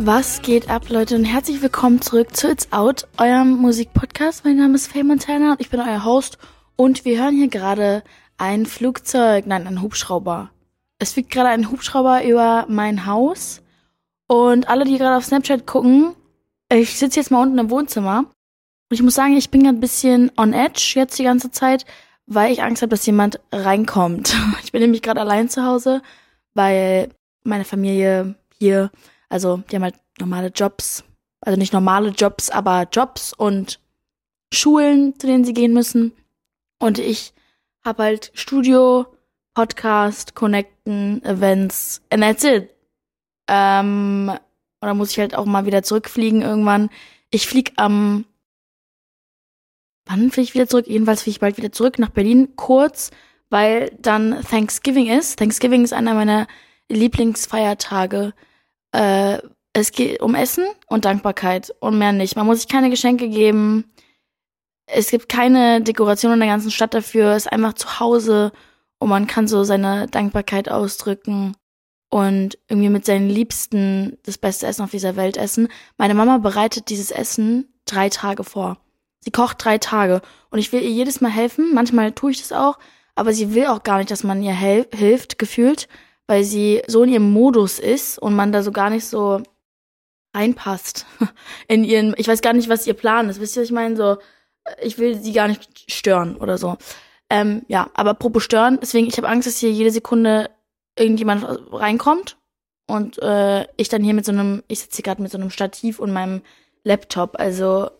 Was geht ab, Leute, und herzlich willkommen zurück zu It's Out, eurem Musikpodcast. Mein Name ist Faye Montana und ich bin euer Host. Und wir hören hier gerade ein Flugzeug, nein, ein Hubschrauber. Es fliegt gerade ein Hubschrauber über mein Haus. Und alle, die gerade auf Snapchat gucken, ich sitze jetzt mal unten im Wohnzimmer. Und ich muss sagen, ich bin gerade ein bisschen on edge jetzt die ganze Zeit, weil ich Angst habe, dass jemand reinkommt. Ich bin nämlich gerade allein zu Hause, weil meine Familie hier also die haben halt normale Jobs, also nicht normale Jobs, aber Jobs und Schulen, zu denen sie gehen müssen. Und ich habe halt Studio, Podcast, Connecten, Events, and that's it. Ähm, und dann muss ich halt auch mal wieder zurückfliegen irgendwann. Ich flieg am wann fliege ich wieder zurück? Jedenfalls fliege ich bald wieder zurück nach Berlin, kurz, weil dann Thanksgiving ist. Thanksgiving ist einer meiner Lieblingsfeiertage äh, es geht um Essen und Dankbarkeit und mehr nicht. Man muss sich keine Geschenke geben. Es gibt keine Dekoration in der ganzen Stadt dafür. Es ist einfach zu Hause und man kann so seine Dankbarkeit ausdrücken und irgendwie mit seinen Liebsten das beste Essen auf dieser Welt essen. Meine Mama bereitet dieses Essen drei Tage vor. Sie kocht drei Tage und ich will ihr jedes Mal helfen. Manchmal tue ich das auch, aber sie will auch gar nicht, dass man ihr hilft, gefühlt weil sie so in ihrem Modus ist und man da so gar nicht so reinpasst in ihren, ich weiß gar nicht, was ihr Plan ist. Wisst ihr, was ich meine? So, ich will sie gar nicht stören oder so. Ähm, ja, aber apropos stören, deswegen, ich habe Angst, dass hier jede Sekunde irgendjemand reinkommt und äh, ich dann hier mit so einem, ich sitze hier gerade mit so einem Stativ und meinem Laptop, also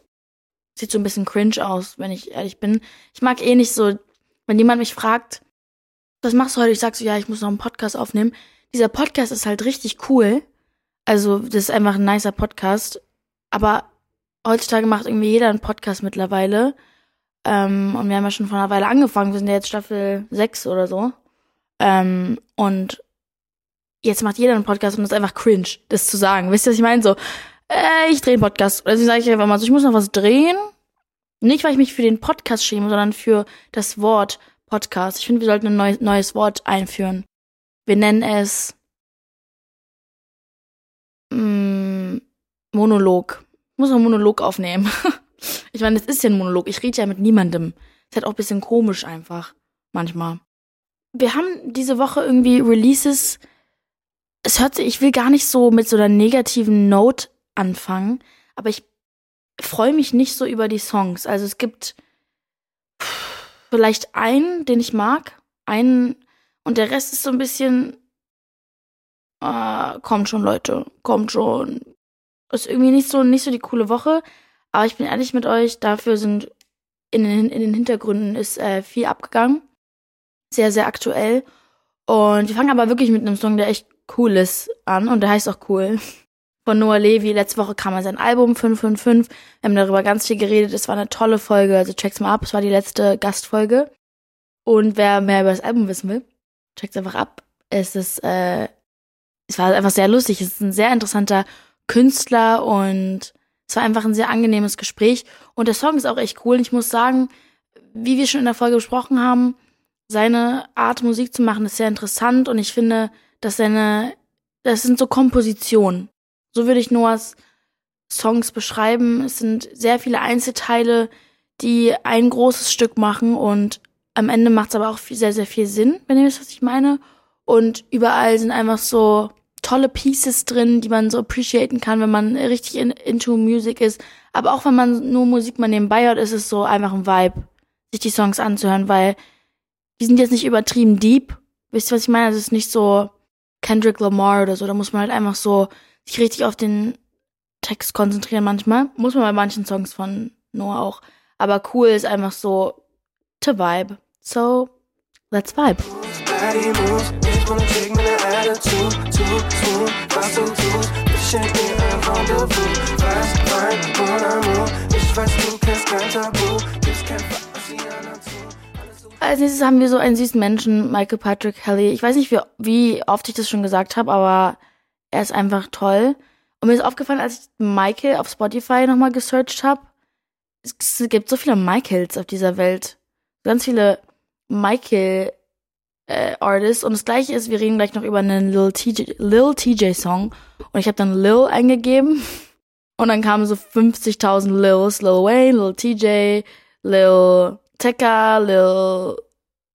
sieht so ein bisschen cringe aus, wenn ich ehrlich bin. Ich mag eh nicht so, wenn jemand mich fragt, was machst du heute? Ich sag so, ja, ich muss noch einen Podcast aufnehmen. Dieser Podcast ist halt richtig cool. Also, das ist einfach ein nicer Podcast. Aber heutzutage macht irgendwie jeder einen Podcast mittlerweile. Ähm, und wir haben ja schon vor einer Weile angefangen. Wir sind ja jetzt Staffel 6 oder so. Ähm, und jetzt macht jeder einen Podcast und das ist einfach cringe, das zu sagen. Wisst ihr, was ich meine? So, äh, ich drehe einen Podcast. Also sage ich einfach mal so, ich muss noch was drehen. Nicht, weil ich mich für den Podcast schäme, sondern für das Wort Podcast. Ich finde, wir sollten ein neues, neues Wort einführen. Wir nennen es mm, Monolog. Ich muss einen Monolog aufnehmen. ich meine, es ist ja ein Monolog. Ich rede ja mit niemandem. Ist halt auch ein bisschen komisch einfach. Manchmal. Wir haben diese Woche irgendwie Releases. Es hört sich, ich will gar nicht so mit so einer negativen Note anfangen, aber ich freue mich nicht so über die Songs. Also es gibt vielleicht einen, den ich mag, einen und der Rest ist so ein bisschen, äh, kommt schon, Leute, kommt schon. Ist irgendwie nicht so, nicht so die coole Woche, aber ich bin ehrlich mit euch, dafür sind in den, in den Hintergründen ist äh, viel abgegangen. Sehr, sehr aktuell. Und wir fangen aber wirklich mit einem Song, der echt cool ist, an und der heißt auch cool von Noah Levi. Letzte Woche kam er sein Album 555. Wir haben darüber ganz viel geredet. Es war eine tolle Folge. Also check's mal ab. Es war die letzte Gastfolge. Und wer mehr über das Album wissen will, checkt's einfach ab. Es ist, äh, es war einfach sehr lustig. Es ist ein sehr interessanter Künstler und es war einfach ein sehr angenehmes Gespräch. Und der Song ist auch echt cool. Und ich muss sagen, wie wir schon in der Folge besprochen haben, seine Art Musik zu machen ist sehr interessant und ich finde, dass seine, das sind so Kompositionen. So würde ich Noahs Songs beschreiben. Es sind sehr viele Einzelteile, die ein großes Stück machen und am Ende macht es aber auch viel, sehr, sehr viel Sinn, wenn ihr wisst, was ich meine. Und überall sind einfach so tolle Pieces drin, die man so appreciaten kann, wenn man richtig in, into Music ist. Aber auch wenn man nur Musik mal nebenbei hört, ist es so einfach ein Vibe, sich die Songs anzuhören, weil die sind jetzt nicht übertrieben deep. Wisst ihr, was ich meine? Es ist nicht so Kendrick Lamar oder so. Da muss man halt einfach so sich richtig auf den Text konzentrieren manchmal. Muss man bei manchen Songs von Noah auch. Aber cool ist einfach so to vibe. So, let's vibe. Als nächstes haben wir so einen süßen Menschen, Michael Patrick Kelly. Ich weiß nicht, wie, wie oft ich das schon gesagt habe, aber er ist einfach toll. Und mir ist aufgefallen, als ich Michael auf Spotify nochmal gesearched habe, es gibt so viele Michaels auf dieser Welt. Ganz viele Michael äh, Artist. Und das gleiche ist, wir reden gleich noch über einen Lil TJ, Lil TJ Song. Und ich habe dann Lil eingegeben. Und dann kamen so 50.000 Lils. Lil Wayne, Lil TJ, Lil Tekka, Lil...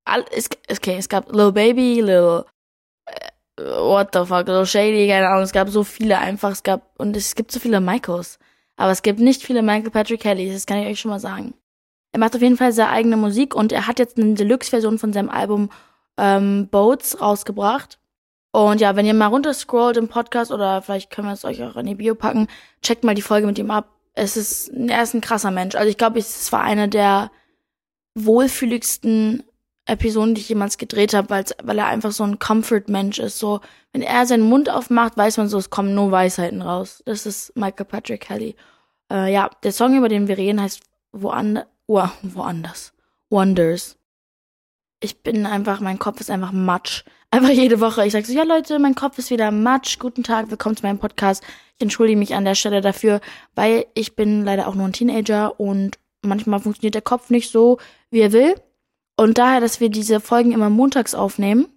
All, es, okay, es gab Lil Baby, Lil... Äh, what the fuck, Lil Shady, keine Ahnung. Es gab so viele einfach. Es gab... Und es gibt so viele Michaels. Aber es gibt nicht viele Michael Patrick Kelly. Das kann ich euch schon mal sagen. Er macht auf jeden Fall seine eigene Musik und er hat jetzt eine Deluxe-Version von seinem Album ähm, Boats rausgebracht. Und ja, wenn ihr mal runterscrollt im Podcast oder vielleicht können wir es euch auch in die Bio packen, checkt mal die Folge mit ihm ab. Es ist, er ist ein krasser Mensch. Also ich glaube, es war eine der wohlfühligsten Episoden, die ich jemals gedreht habe, weil er einfach so ein Comfort-Mensch ist. So, wenn er seinen Mund aufmacht, weiß man so, es kommen nur Weisheiten raus. Das ist Michael Patrick Kelly. Äh, ja, der Song, über den wir reden, heißt Woanders, oh, woanders. Wonders ich bin einfach, mein Kopf ist einfach matsch. Einfach jede Woche. Ich sage so, ja Leute, mein Kopf ist wieder matsch. Guten Tag, willkommen zu meinem Podcast. Ich entschuldige mich an der Stelle dafür, weil ich bin leider auch nur ein Teenager und manchmal funktioniert der Kopf nicht so, wie er will. Und daher, dass wir diese Folgen immer montags aufnehmen.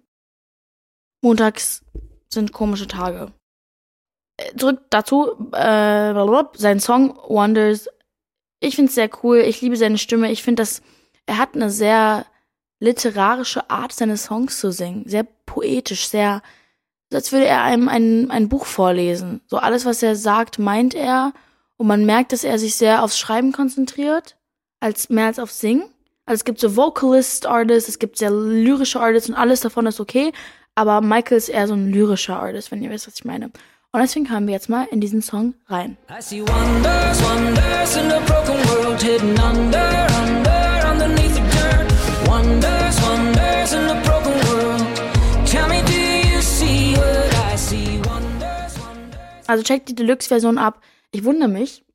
Montags sind komische Tage. Zurück dazu, äh, sein Song Wonders. Ich finde es sehr cool. Ich liebe seine Stimme. Ich finde, dass er hat eine sehr literarische Art, seine Songs zu singen. Sehr poetisch, sehr, als würde er einem ein, ein Buch vorlesen. So alles, was er sagt, meint er. Und man merkt, dass er sich sehr aufs Schreiben konzentriert, als mehr als aufs Singen. Also es gibt so Vocalist-Artists, es gibt sehr lyrische Artists und alles davon ist okay. Aber Michael ist eher so ein lyrischer Artist, wenn ihr wisst, was ich meine. Und deswegen hören wir jetzt mal in diesen Song rein. I see wonders, wonders in a broken world hidden under, under, underneath the Wonders, wonders in a broken world. Tell me, do you see what I see? Wonders, wonders. Also checkt die Deluxe-Version ab. Ich wundere mich,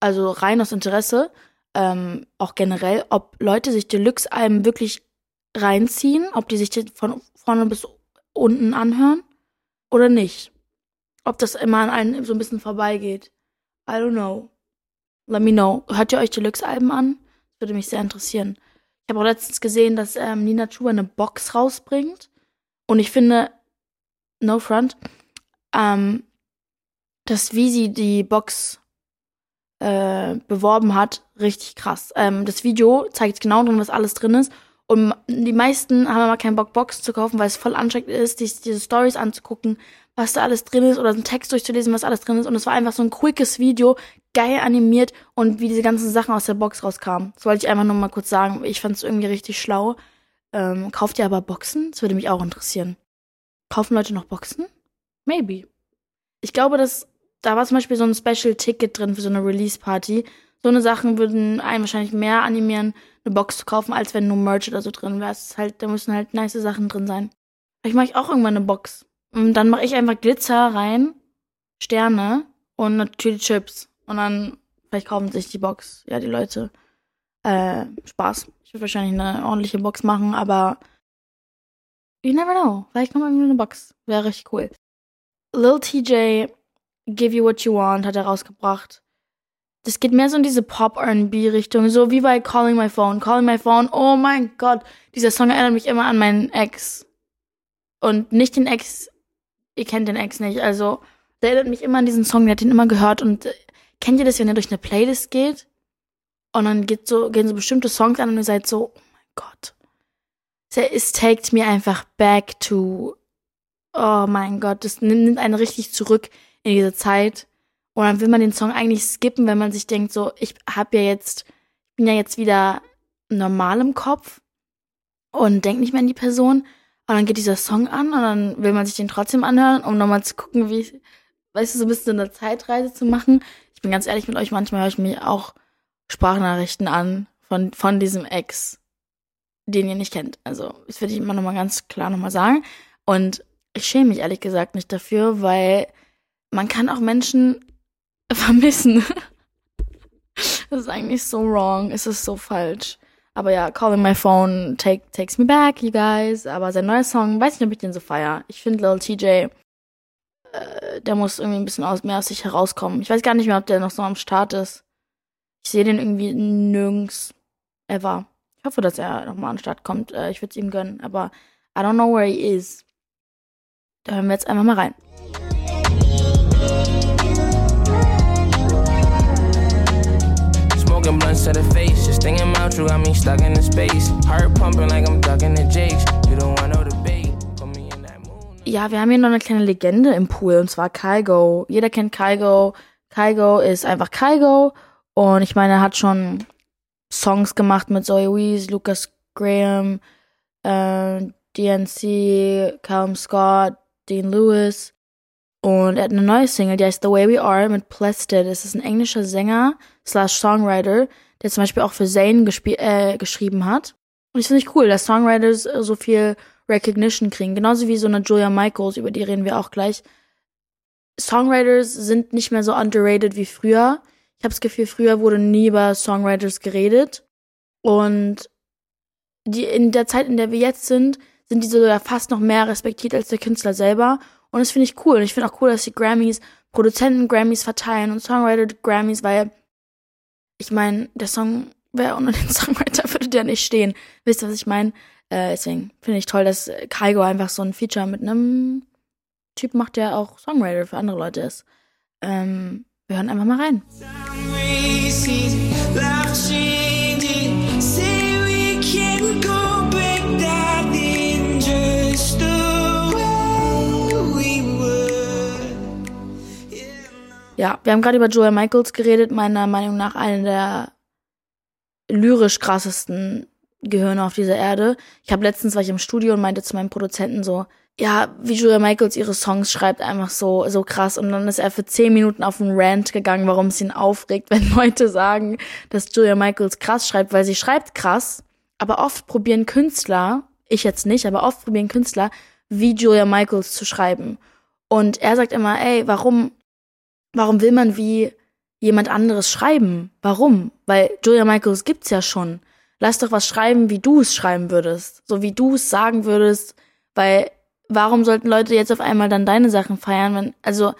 also rein aus Interesse, ähm, auch generell, ob Leute sich Deluxe-Alben wirklich reinziehen, ob die sich von vorne bis unten anhören oder nicht. Ob das immer an einem so ein bisschen vorbeigeht. I don't know. Let me know. Hört ihr euch Deluxe-Alben an? Das würde mich sehr interessieren. Ich habe auch letztens gesehen, dass ähm, Nina Chuba eine Box rausbringt. Und ich finde, no front, ähm, dass wie sie die Box äh, beworben hat, richtig krass. Ähm, das Video zeigt genau drin, was alles drin ist. Und die meisten haben aber keinen Bock, Box zu kaufen, weil es voll anstrengend ist, die, diese Stories anzugucken, was da alles drin ist oder einen Text durchzulesen, was alles drin ist. Und es war einfach so ein quickes Video, geil animiert und wie diese ganzen Sachen aus der Box rauskamen. Das wollte ich einfach nur mal kurz sagen. Ich fand es irgendwie richtig schlau. Ähm, kauft ihr aber Boxen? Das würde mich auch interessieren. Kaufen Leute noch Boxen? Maybe. Ich glaube, dass da war zum Beispiel so ein Special Ticket drin für so eine Release Party. So eine Sachen würden einen wahrscheinlich mehr animieren, eine Box zu kaufen, als wenn nur Merch oder so drin wäre. Halt, da müssen halt nice Sachen drin sein. Vielleicht mache ich auch irgendwann eine Box. Und dann mache ich einfach Glitzer rein, Sterne und natürlich Chips. Und dann vielleicht kaufen sich die Box, ja, die Leute. Äh, Spaß. Ich würde wahrscheinlich eine ordentliche Box machen, aber you never know. Vielleicht kommt irgendwie eine Box. Wäre richtig cool. Lil TJ, Give You What You Want, hat er rausgebracht. Das geht mehr so in diese Pop-R&B-Richtung, so wie bei Calling My Phone. Calling My Phone, oh mein Gott, dieser Song erinnert mich immer an meinen Ex. Und nicht den Ex, ihr kennt den Ex nicht, also der erinnert mich immer an diesen Song, der hat ihn immer gehört und kennt ihr das, wenn ihr durch eine Playlist geht und dann geht so, gehen so bestimmte Songs an und ihr seid so, oh mein Gott. Es takes mir einfach back to, oh mein Gott, das nimmt einen richtig zurück in diese Zeit. Und dann will man den Song eigentlich skippen, wenn man sich denkt, so, ich hab ja jetzt, ich bin ja jetzt wieder normal im Kopf und denk nicht mehr an die Person. Und dann geht dieser Song an und dann will man sich den trotzdem anhören, um nochmal zu gucken, wie, weißt du, so ein bisschen eine Zeitreise zu machen bin ganz ehrlich mit euch, manchmal höre ich mir auch Sprachnachrichten an von, von diesem Ex, den ihr nicht kennt. Also, das würde ich immer nochmal ganz klar nochmal sagen. Und ich schäme mich ehrlich gesagt nicht dafür, weil man kann auch Menschen vermissen. das ist eigentlich so wrong. Es ist so falsch. Aber ja, Calling My Phone take, takes me back, you guys. Aber sein neuer Song, weiß nicht, ob ich den so feier. Ich finde Lil TJ äh, der muss irgendwie ein bisschen aus, mehr aus sich herauskommen. Ich weiß gar nicht mehr, ob der noch so am Start ist. Ich sehe den irgendwie nirgends ever. Ich hoffe, dass er nochmal an den Start kommt. Äh, ich würde es ihm gönnen, aber I don't know where he is. Da hören wir jetzt einfach mal rein. Smoking blunts to the face, just thinking about you got me stuck in the space. Heart pumping like I'm ducking the jakes. You don't want no debate. Ja, wir haben hier noch eine kleine Legende im Pool und zwar Kygo. Jeder kennt Kygo. Kygo ist einfach Kygo und ich meine, er hat schon Songs gemacht mit Zoe Wees, Lucas Graham, äh, DNC, Callum Scott, Dean Lewis. Und er hat eine neue Single, die heißt The Way We Are mit Plested. Es ist ein englischer Sänger slash Songwriter, der zum Beispiel auch für Zayn äh, geschrieben hat. Und ich finde ich cool, dass Songwriters so viel Recognition kriegen. Genauso wie so eine Julia Michaels, über die reden wir auch gleich. Songwriters sind nicht mehr so underrated wie früher. Ich habe das Gefühl, früher wurde nie über Songwriters geredet. Und die, in der Zeit, in der wir jetzt sind, sind die so ja fast noch mehr respektiert als der Künstler selber. Und das finde ich cool. Und ich finde auch cool, dass die Grammys, Produzenten Grammys verteilen und Songwriter Grammys, weil ich meine, der Song wäre ohne den Songwriter würde der nicht stehen. Wisst ihr, was ich meine? Äh, deswegen finde ich toll, dass Kaigo einfach so ein Feature mit einem Typ macht, der auch Songwriter für andere Leute ist. Ähm, wir hören einfach mal rein. Ja, wir haben gerade über Joel Michaels geredet, meiner Meinung nach eine der lyrisch krassesten Gehirne auf dieser Erde. Ich habe letztens war ich im Studio und meinte zu meinem Produzenten so, ja, wie Julia Michaels ihre Songs schreibt, einfach so, so krass. Und dann ist er für zehn Minuten auf einen Rant gegangen, warum es ihn aufregt, wenn Leute sagen, dass Julia Michaels krass schreibt, weil sie schreibt krass. Aber oft probieren Künstler, ich jetzt nicht, aber oft probieren Künstler, wie Julia Michaels zu schreiben. Und er sagt immer, ey, warum, warum will man wie jemand anderes schreiben? Warum? Weil Julia Michaels gibt's ja schon. Lass doch was schreiben, wie du es schreiben würdest. So wie du es sagen würdest, weil warum sollten Leute jetzt auf einmal dann deine Sachen feiern, wenn, also,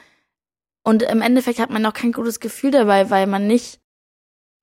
und im Endeffekt hat man auch kein gutes Gefühl dabei, weil man nicht,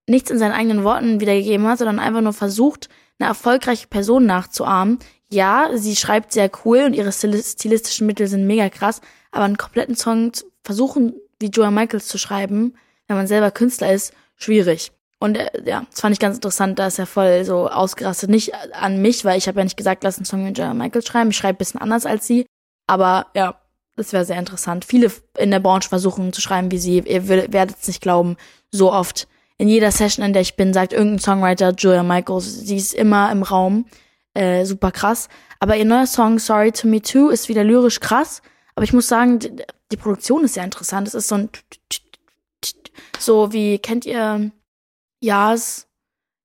nichts in seinen eigenen Worten wiedergegeben hat, sondern einfach nur versucht, eine erfolgreiche Person nachzuahmen. Ja, sie schreibt sehr cool und ihre stilistischen Mittel sind mega krass, aber einen kompletten Song versuchen, wie Joa Michaels zu schreiben, wenn man selber Künstler ist, schwierig. Und äh, ja, das fand ich ganz interessant, da ist er voll so ausgerastet. Nicht an mich, weil ich habe ja nicht gesagt, lass einen Song mit Jenna Michael schreiben. Ich schreibe bisschen anders als sie. Aber ja, das wäre sehr interessant. Viele in der Branche versuchen zu schreiben wie sie. Ihr werdet es nicht glauben, so oft. In jeder Session, in der ich bin, sagt irgendein Songwriter Julia Michaels. Sie ist immer im Raum. Äh, super krass. Aber ihr neuer Song Sorry to Me Too ist wieder lyrisch krass. Aber ich muss sagen, die, Produktion ist sehr interessant. Es ist so ein so wie kennt ihr Yas,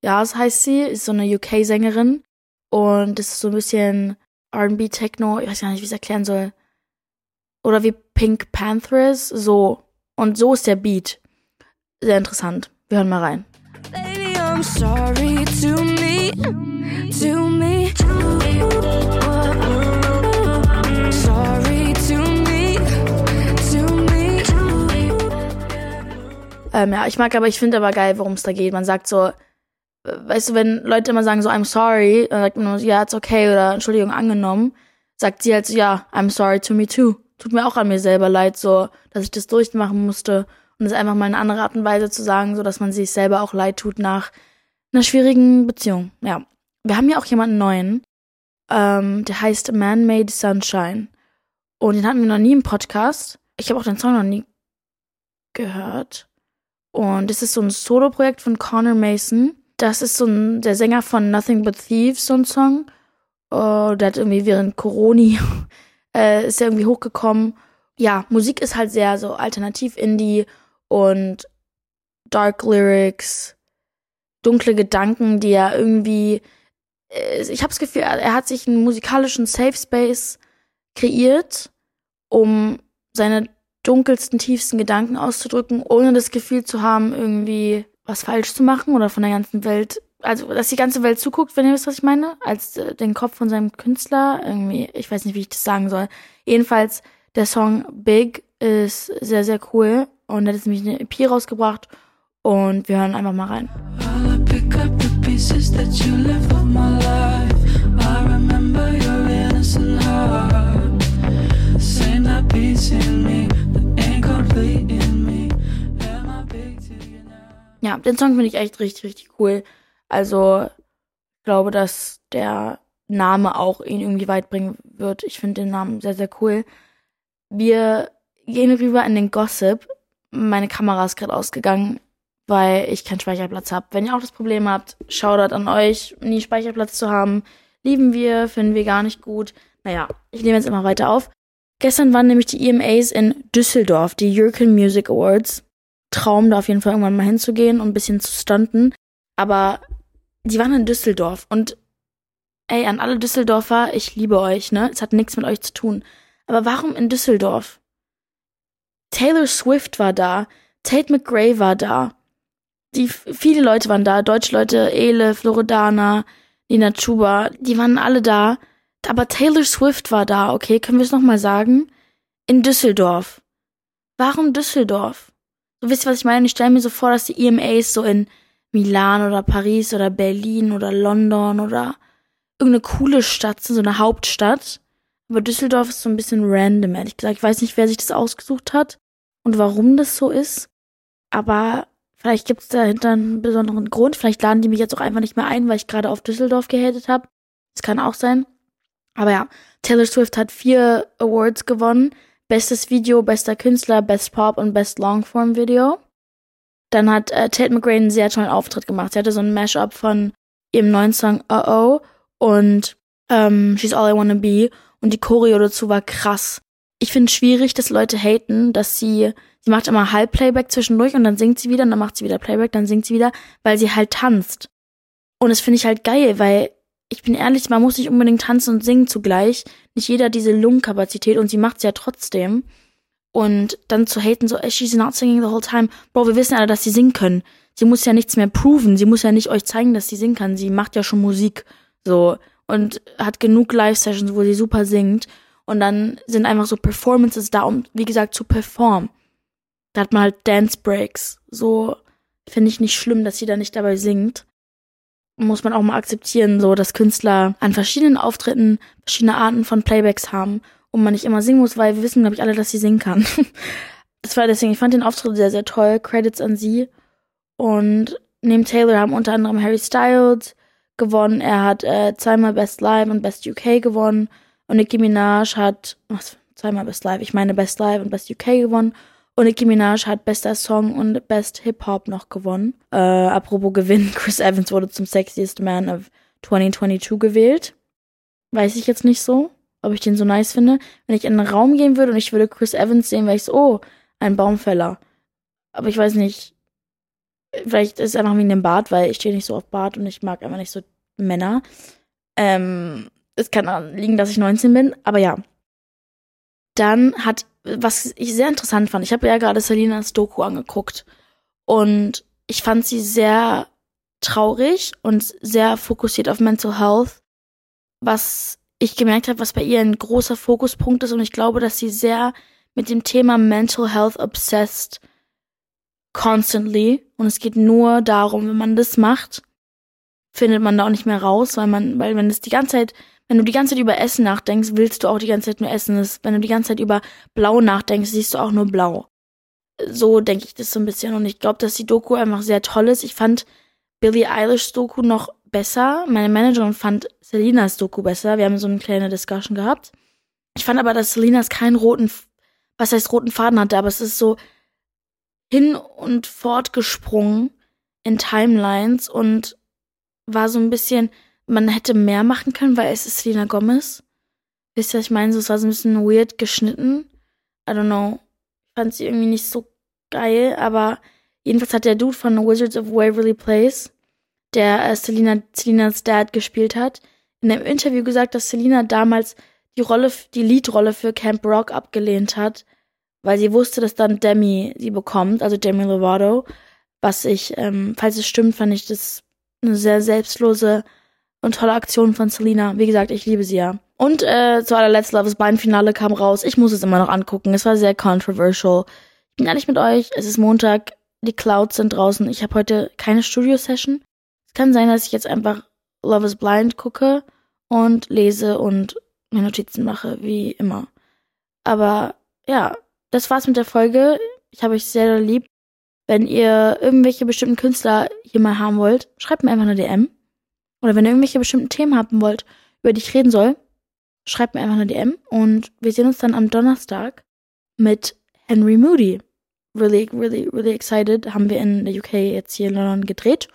Yas heißt sie, ist so eine UK-Sängerin und das ist so ein bisschen R&B Techno, ich weiß gar nicht, wie ich es erklären soll. Oder wie Pink Panthers, so. Und so ist der Beat. Sehr interessant. Wir hören mal rein. Baby, I'm sorry to me, to me. Ähm, ja, ich mag aber, ich finde aber geil, worum es da geht. Man sagt so, weißt du, wenn Leute immer sagen so, I'm sorry, dann sagt man nur, ja, it's okay oder Entschuldigung angenommen, sagt sie halt so, ja, I'm sorry to me too. Tut mir auch an mir selber leid, so, dass ich das durchmachen musste. Und das ist einfach mal eine andere Art und Weise zu sagen, so dass man sich selber auch leid tut nach einer schwierigen Beziehung. Ja. Wir haben ja auch jemanden neuen, ähm, der heißt Man-Made Sunshine. Und den hatten wir noch nie im Podcast. Ich habe auch den Song noch nie gehört. Und es ist so ein Solo-Projekt von Connor Mason. Das ist so ein, der Sänger von Nothing But Thieves, so ein Song. Oh, der hat irgendwie während Corona äh, ist er irgendwie hochgekommen. Ja, Musik ist halt sehr so alternativ-Indie und Dark Lyrics, dunkle Gedanken, die er irgendwie. Äh, ich habe das Gefühl, er hat sich einen musikalischen Safe Space kreiert, um seine dunkelsten, tiefsten Gedanken auszudrücken, ohne das Gefühl zu haben, irgendwie was falsch zu machen oder von der ganzen Welt, also dass die ganze Welt zuguckt, wenn ihr wisst, was ich meine, als äh, den Kopf von seinem Künstler. Irgendwie, ich weiß nicht, wie ich das sagen soll. Jedenfalls, der Song Big ist sehr, sehr cool und er hat jetzt nämlich eine EP rausgebracht und wir hören einfach mal rein. I Ja, den Song finde ich echt richtig, richtig cool. Also, ich glaube, dass der Name auch ihn irgendwie weit bringen wird. Ich finde den Namen sehr, sehr cool. Wir gehen rüber in den Gossip. Meine Kamera ist gerade ausgegangen, weil ich keinen Speicherplatz habe. Wenn ihr auch das Problem habt, Shoutout an euch, nie Speicherplatz zu haben. Lieben wir, finden wir gar nicht gut. Naja, ich nehme jetzt immer weiter auf. Gestern waren nämlich die EMAs in Düsseldorf, die European Music Awards. Traum, da auf jeden Fall irgendwann mal hinzugehen und ein bisschen zu stunten. Aber die waren in Düsseldorf und ey, an alle Düsseldorfer, ich liebe euch, ne? Es hat nichts mit euch zu tun. Aber warum in Düsseldorf? Taylor Swift war da, Tate McRae war da. Die viele Leute waren da, deutsche Leute, Ele, Floridana, Nina Chuba, die waren alle da. Aber Taylor Swift war da, okay, können wir es nochmal sagen? In Düsseldorf. Warum Düsseldorf? So wisst ihr, was ich meine? Ich stelle mir so vor, dass die EMAs so in Milan oder Paris oder Berlin oder London oder irgendeine coole Stadt sind, so eine Hauptstadt. Aber Düsseldorf ist so ein bisschen random, ehrlich gesagt. Ich weiß nicht, wer sich das ausgesucht hat und warum das so ist. Aber vielleicht gibt es dahinter einen besonderen Grund. Vielleicht laden die mich jetzt auch einfach nicht mehr ein, weil ich gerade auf Düsseldorf gehatet habe. Das kann auch sein. Aber ja, Taylor Swift hat vier Awards gewonnen. Bestes Video, bester Künstler, Best Pop und Best Longform Video. Dann hat äh, Tate McRae einen sehr tollen Auftritt gemacht. Sie hatte so ein Mashup von ihrem neuen Song Uh Oh und ähm, She's All I Wanna Be und die Choreo dazu war krass. Ich finde schwierig, dass Leute haten, dass sie, sie macht immer halb Playback zwischendurch und dann singt sie wieder und dann macht sie wieder Playback, dann singt sie wieder, weil sie halt tanzt. Und das finde ich halt geil, weil ich bin ehrlich, man muss nicht unbedingt tanzen und singen zugleich. Nicht jeder hat diese Lungenkapazität und sie macht's ja trotzdem. Und dann zu haten, so, she's not singing the whole time. Bro, wir wissen alle, dass sie singen können. Sie muss ja nichts mehr proven. Sie muss ja nicht euch zeigen, dass sie singen kann. Sie macht ja schon Musik. So. Und hat genug Live-Sessions, wo sie super singt. Und dann sind einfach so Performances da, um, wie gesagt, zu performen. Da hat man halt Dance Breaks. So finde ich nicht schlimm, dass sie da nicht dabei singt. Muss man auch mal akzeptieren, so dass Künstler an verschiedenen Auftritten verschiedene Arten von Playbacks haben und man nicht immer singen muss, weil wir wissen, glaube ich, alle, dass sie singen kann. das war deswegen, ich fand den Auftritt sehr, sehr toll. Credits an sie. Und neben Taylor haben unter anderem Harry Styles gewonnen. Er hat äh, zweimal Best Live und Best UK gewonnen. Und Nicki Minaj hat, was, zweimal Best Live, ich meine Best Live und Best UK gewonnen. Und Nicki Minaj hat bester Song und Best Hip Hop noch gewonnen. Äh, apropos Gewinn, Chris Evans wurde zum Sexiest Man of 2022 gewählt. Weiß ich jetzt nicht so, ob ich den so nice finde. Wenn ich in einen Raum gehen würde und ich würde Chris Evans sehen, wäre ich so, oh, ein Baumfäller. Aber ich weiß nicht, vielleicht ist es einfach wegen dem Bart, weil ich stehe nicht so auf Bart und ich mag einfach nicht so Männer. Ähm, es kann liegen, dass ich 19 bin, aber ja. Dann hat, was ich sehr interessant fand, ich habe ja gerade Selinas Doku angeguckt und ich fand sie sehr traurig und sehr fokussiert auf Mental Health, was ich gemerkt habe, was bei ihr ein großer Fokuspunkt ist und ich glaube, dass sie sehr mit dem Thema Mental Health obsessed constantly und es geht nur darum, wenn man das macht, findet man da auch nicht mehr raus, weil man, weil wenn es die ganze Zeit, wenn du die ganze Zeit über Essen nachdenkst, willst du auch die ganze Zeit nur essen. Wenn du die ganze Zeit über Blau nachdenkst, siehst du auch nur Blau. So denke ich das so ein bisschen und ich glaube, dass die Doku einfach sehr toll ist. Ich fand Billie Eilish Doku noch besser. Meine Managerin fand Selinas Doku besser. Wir haben so eine kleine Discussion gehabt. Ich fand aber, dass Selinas keinen roten, was heißt roten Faden hatte, aber es ist so hin und fort gesprungen in Timelines und war so ein bisschen, man hätte mehr machen können, weil es ist Selena Gomez. Wisst ihr, was ich meine? So, es war so ein bisschen weird geschnitten. I don't know. Ich fand sie irgendwie nicht so geil, aber jedenfalls hat der Dude von Wizards of Waverly Place, der äh, Selena, Selenas Dad gespielt hat, in einem Interview gesagt, dass Selena damals die Rolle, die Leadrolle für Camp Rock abgelehnt hat, weil sie wusste, dass dann Demi sie bekommt, also Demi Lovato. Was ich, ähm, falls es stimmt, fand ich das eine sehr selbstlose und tolle Aktion von Selena. Wie gesagt, ich liebe sie ja. Und äh, zu allerletzt Love is Blind Finale kam raus. Ich muss es immer noch angucken. Es war sehr controversial. Ich bin ehrlich mit euch. Es ist Montag. Die Clouds sind draußen. Ich habe heute keine Studio-Session. Es kann sein, dass ich jetzt einfach Love is Blind gucke und lese und mir Notizen mache, wie immer. Aber ja, das war's mit der Folge. Ich habe euch sehr lieb. Wenn ihr irgendwelche bestimmten Künstler hier mal haben wollt, schreibt mir einfach eine DM. Oder wenn ihr irgendwelche bestimmten Themen haben wollt, über die ich reden soll, schreibt mir einfach eine DM. Und wir sehen uns dann am Donnerstag mit Henry Moody. Really, really, really excited. Haben wir in der UK jetzt hier in London gedreht.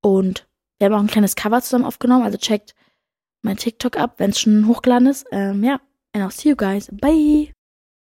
Und wir haben auch ein kleines Cover zusammen aufgenommen. Also checkt mein TikTok ab, wenn es schon hochgeladen ist. Ähm, ja. And I'll see you guys. Bye.